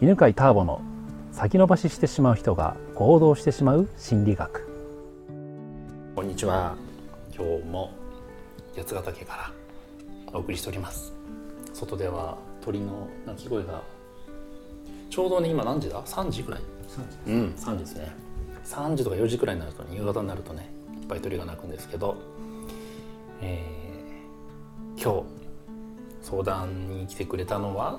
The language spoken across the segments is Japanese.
犬飼ターボの先延ばししてしまう人が行動してしまう心理学。こんにちは。今日も八ヶ岳からお送りしております。外では鳥の鳴き声がちょうどね今何時だ？3時くらい。うん。3時ですね。3時とか4時くらいになると、ね、夕方になるとねいっぱい鳥が鳴くんですけど、えー、今日相談に来てくれたのは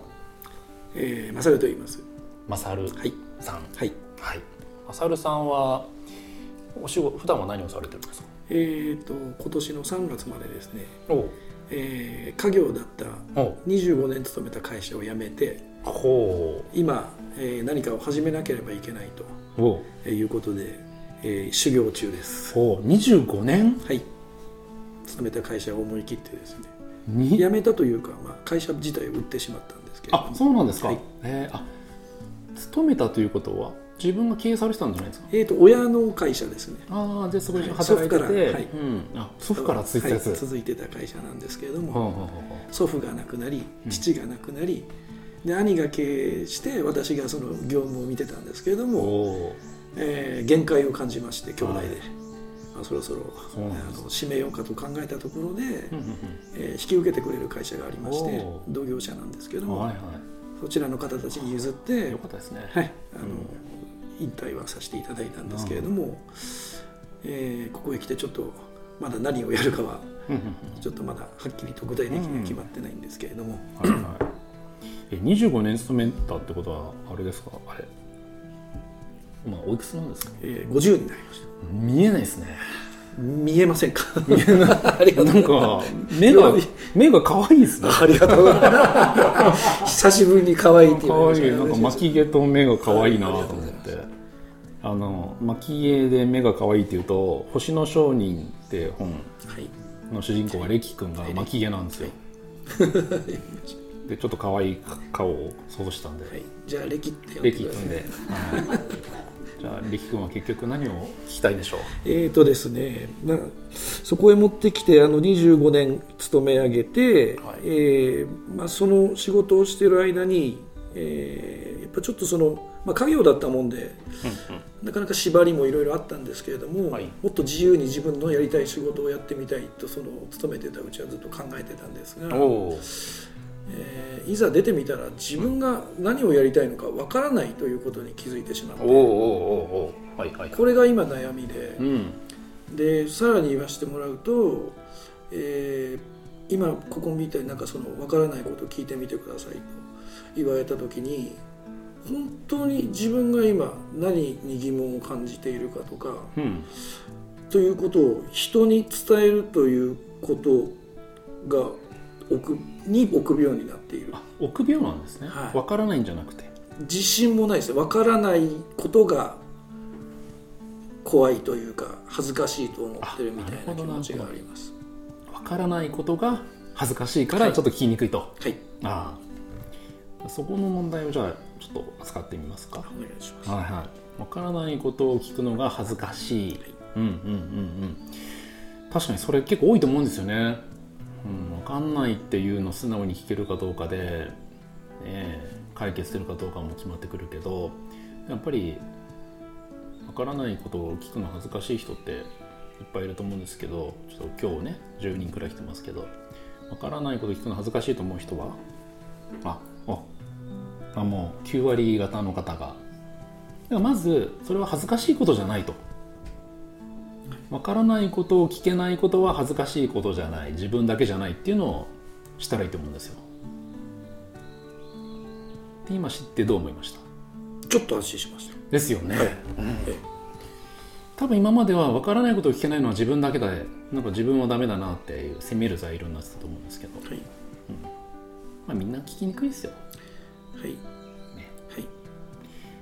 えー、マサルと言います。マサルはい。さんはい。はい。マサルさんはお仕事普段は何をされてるんですか？えっ、と今年の3月までですね、おえー、家業だったお25年勤めた会社を辞めて、ほ今、えー、何かを始めなければいけないうおということで、えー、修行中です。ほう。25年？はい。勤めた会社を思い切ってですね、に辞めたというか、まあ会社自体を売ってしまった。んですけれどあも、そうなんですか、はい。えーあ勤めたということは自分が経営されてたんじゃないですか？えっ、と親の会社ですね。ああでそこではい。働いてて、祖父からはい。うん、あ祖父から続いてたはい。続いてた会社なんですけれども、祖父が亡くなりうん。父が亡くなり、で兄が経営して私がその業務を見てたんですけれどうも、おえー限界を感じまして兄弟で、はいあそろそろあの締めようかと考えたところで、ーうんうん。えー引き受けてくれる会社がありまして同業者なんですけども、うんはい。はそちらの方たちに譲っていよかったですね。はい、あの引退はさせていただいたんですけれども、えーここへ来てちょっとまだ何をやるかはうんうんうん。ちょっとまだはっきりと具体的には決まってないんですけれども、はいはい。え25年勤めたってことはあれですか？あれまあおいくつなんですか？えー50になりました。見えないですね。見えませんか？ありがとう。なんか目が目が可愛いですね。ありがとう。ございます久しぶりに可愛いって言わ可愛い。なんかれましたね巻き毛と目が可愛いなと思って。あの巻き毛で目が可愛いっていうと「星の商人」って本はい。の主人公がレキ君が巻き毛なんですよ。でちょっと可愛い顔を想像したんで、はい、じゃあ歴って呼んレでください。キ君で、はいじゃあレキ君は結局何を聞きたいでしょう？えーとですね、なそこへ持ってきてあの25年勤め上げて、はい。えーまあ、その仕事をしている間に、えーやっぱちょっとその、まあ、家業だったもんでなかなか縛りもいろいろあったんですけれども、はい。もっと自由に自分のやりたい仕事をやってみたいとその勤めてたうちはずっと考えてたんですが、えーいざ出てみたら自分が何をやりたいのかわからないということに気づいてしまって。おおおおおはいはい。これが今悩みで。うん。でさらに言わせてもらうと、えー今ここみたいになんかその分からないことを聞いてみてくださいと言われた時に本当に自分が今何に疑問を感じているかとかうん。ということを人に伝えるということが臆に臆病になっている。あ臆病なんですね。はい。わからないんじゃなくて。自信もないですね。分からないことが怖いというか恥ずかしいと思ってるみたいな気持ちがあります。わからないことが恥ずかしいからちょっと聞きにくいと、はい。ああ。そこの問題をじゃあちょっと扱ってみますか。お願いします。はいはい。わからないことを聞くのが恥ずかしい、うんうんうんうん。確かにそれ結構多いと思うんですよね、うん、わかんないっていうのを素直に聞けるかどうかで、ねえ、解決するかどうかも決まってくるけどやっぱりわからないことを聞くの恥ずかしい人っていっぱいいると思うんですけどちょっと今日ね10人くらい来てますけどわからないことを聞くの恥ずかしいと思う人はあああもう9割方の方が。まずそれは恥ずかしいことじゃないと。わからないことを聞けないことは恥ずかしいことじゃない自分だけじゃないっていうのをしたらいいと思うんですよ。で今知ってどう思いました？ちょっと安心しました。ですよね、え多分今までは分からないことを聞けないのは自分だけでなんか自分はダメだなっていう責める材料になってたと思うんですけど、はい。まあ、みんな聞きにくいですよ。はい。はい。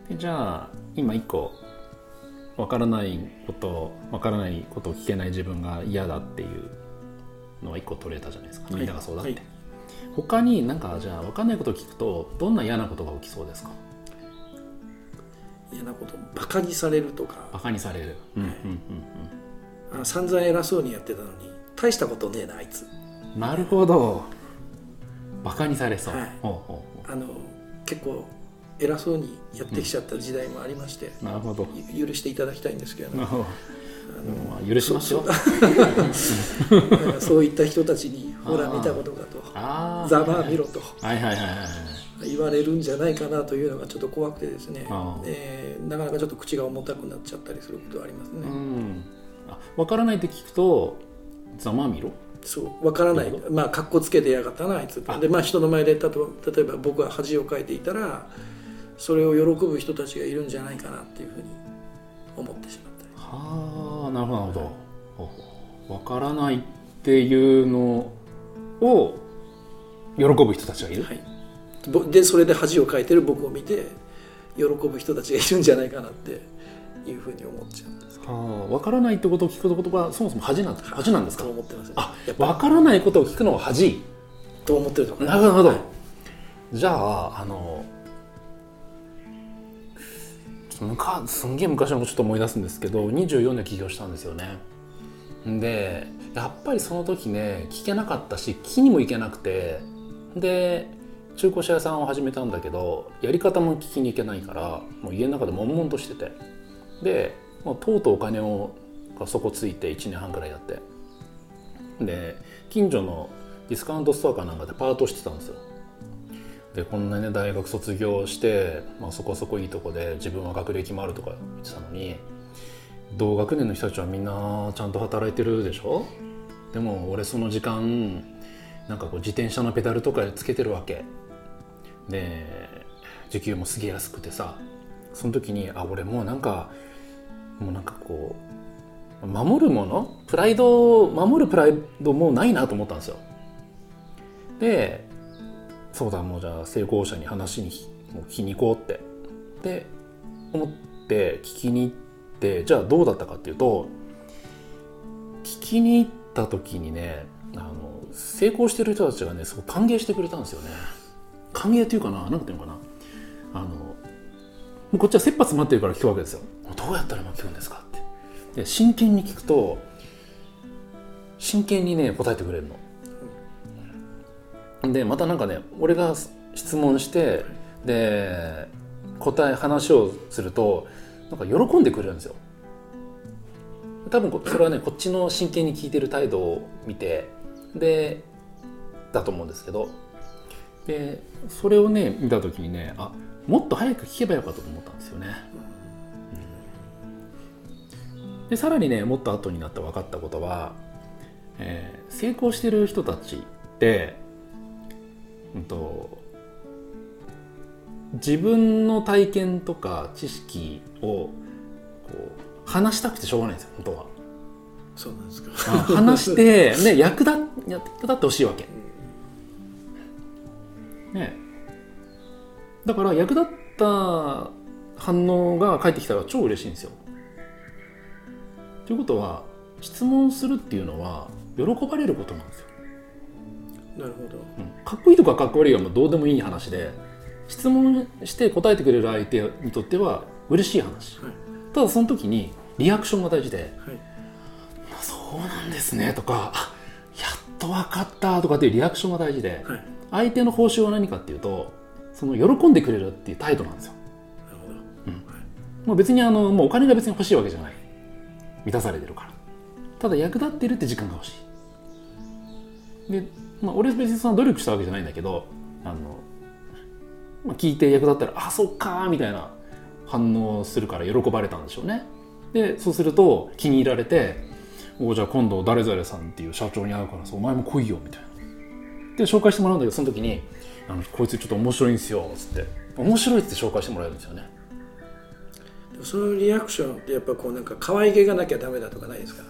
でじゃあ今一個分からないこと分からないことを聞けない自分が嫌だっていうのは一個取れたじゃないですか。みんながそうだって、はい。他になんかじゃあ分かんないことを聞くとどんな嫌なことが起きそうですか？嫌なことバカにされるとか。バカにされる、うんうんあ散々偉そうにやってたのに大したことねえなあいつ。うんうん、なるほど。バカにされそう、はい。ほうほうほあの結構偉そうにやってきちゃった時代もありまして、なるほど。ゆ許していただきたいんですけれどもなるほど。まあ許しますよ。そういった人たちに「ほら見たことか」と。あ「ざまあ見ろ」と。言われるんじゃないかなというのがちょっと怖くてですね。えー。なかなかちょっと口が重たくなっちゃったりすることはありますね。うん。あ分からないって聞くとざまあみろ？そう分からない。まあかっこつけてやがったなあいつあ。でまあ人の前で例えば例えば僕が恥をかいていたらそれを喜ぶ人たちがいるんじゃないかなっていうふうに思ってしまったり。はあなるほど分からないっていうのを喜ぶ人たちがいる、はい、ぼでそれで恥をかいてる僕を見て喜ぶ人たちがいるんじゃないかなっていうふうに思っちゃうんですけはあ、分からないってことを聞くことはそもそも恥なんど恥なんですか？と思ってますね。あ分からないことを聞くのは恥。と思ってるとなるほど。はい。じゃああのすんげえ昔のことちょっと思い出すんですけど24で起業したんですよね。でやっぱりその時ね聞けなかったし聞きにも行けなくて。で中古車屋さんを始めたんだけどやり方も聞きに行けないからもう家の中で悶々としてて。で、まあ、とうとうお金をが底ついて1年半くらいやって。で近所のディスカウントストアかなんかでパートしてたんですよ。でこんなね大学卒業して、まあ、そこそこいいとこで自分は学歴もあるとか言ってたのに同学年の人たちはみんなちゃんと働いてるでしょ？でも俺その時間なんかこう自転車のペダルとかつけてるわけ。で時給もすげえ安くてさ。その時にあ俺もうなんかもうなんかこう守るもの？プライド守るプライドもうないなと思ったんですよ。でそうだもうじゃあ成功者に話にもう聞きに行こうって。で思って聞きに行ってじゃあどうだったかっていうと聞きに行った時にねあの成功してる人たちがねすごい歓迎してくれたんですよね。歓迎っていうかな何ていうのかな。あのこっちは切羽詰まってるから聞くわけですよ。どうやったらうまく聞くんですかって。で真剣に聞くと真剣にね答えてくれるの。でまたなんかね俺が質問してで答え話をするとなんか喜んでくれるんですよ。多分それはねこっちの真剣に聞いてる態度を見てでだと思うんですけど。でそれをね見た時にねあもっと早く聞けばよかったと思ったんですよね、うん。でさらにねもっと後になって分かったことは、えー成功してる人たちって、うんと、自分の体験とか知識を話したくてしょうがないんですよ本当は。そうなんですかあ話して、ね、役立役立ってほしいわけ。ね、だから役立った反応が返ってきたら超嬉しいんですよ。ということは質問するっていうのは喜ばれることなんですよ。なるほど。うんかっこいいとかかっこ悪いはもうどうでもいい話で質問して答えてくれる相手にとっては嬉しい話。はい。ただその時にリアクションが大事ではい「そうなんですね」とかあ「やっと分かった」とかっていうリアクションが大事ではい。相手の報酬は何かっていうとその喜んでくれるっていう態度なんですよ。なるほど。もう別にあのもうお金が別に欲しいわけじゃない。満たされてるから。ただ役立ってるって時間が欲しい。で、まあ、俺別にその努力したわけじゃないんだけどあの、まあ、聞いて役立ったら「あそっか」みたいな反応するから喜ばれたんでしょうね。でそうすると気に入られて「おじゃあ今度誰々さんっていう社長に会うからさお前も来いよ」みたいな。で紹介してもらうんだけどその時に「あのこいつちょっと面白いんですよ」っつって。面白いっつって紹介してもらえるんですよね。そのリアクションってやっぱこうなんか可愛げがなきゃダメだとかないですか？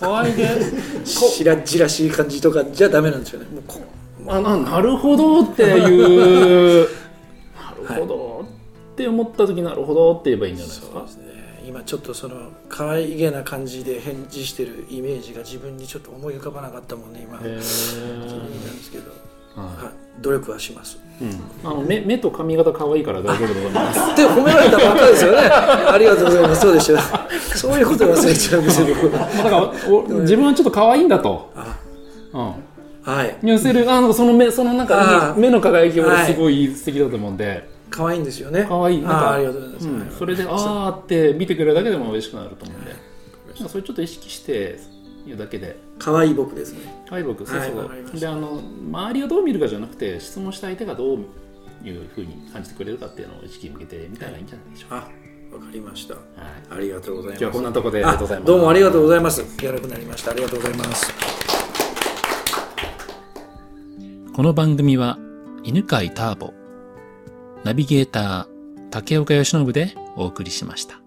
可愛げ？しらじらしい感じとかじゃダメなんですよね。もうこあななるほどっていう。なるほどって思った時なるほどって言えばいいんじゃないですか？そうですね。今ちょっとその可愛げな感じで返事してるイメージが自分にちょっと思い浮かばなかったもんね今努力はします。いうん、あの目目と髪型可愛いから大丈夫でございます。って褒められたばっかりですよね。ありがとうございます。そうでした。そういうこと忘れちゃうんですよ。僕だからお自分はちょっと可愛いんだと、あ。うん、はい。寄せるあのその目そのなんか目の輝きはすごい素敵だと思うんで、可愛いんですよね。可愛い。なんかありがとうございます、それであーって見てくれるだけでも嬉しくなると思うんで、なんかそれちょっと意識して言うだけで可愛い僕ですね。はい僕そうそう、はいわかりました。であの周りがどう見るかじゃなくて質問した相手がどういうふうに感じてくれるかっていうのを意識向けてみたらいいんじゃないでしょうか、あわかりました。はい。ありがとうございます。今日はこんなところでありがとうございます。どうもありがとうございます。やるくなりました。ありがとうございます。この番組は犬飼ターボナビゲーター竹岡由伸でお送りしました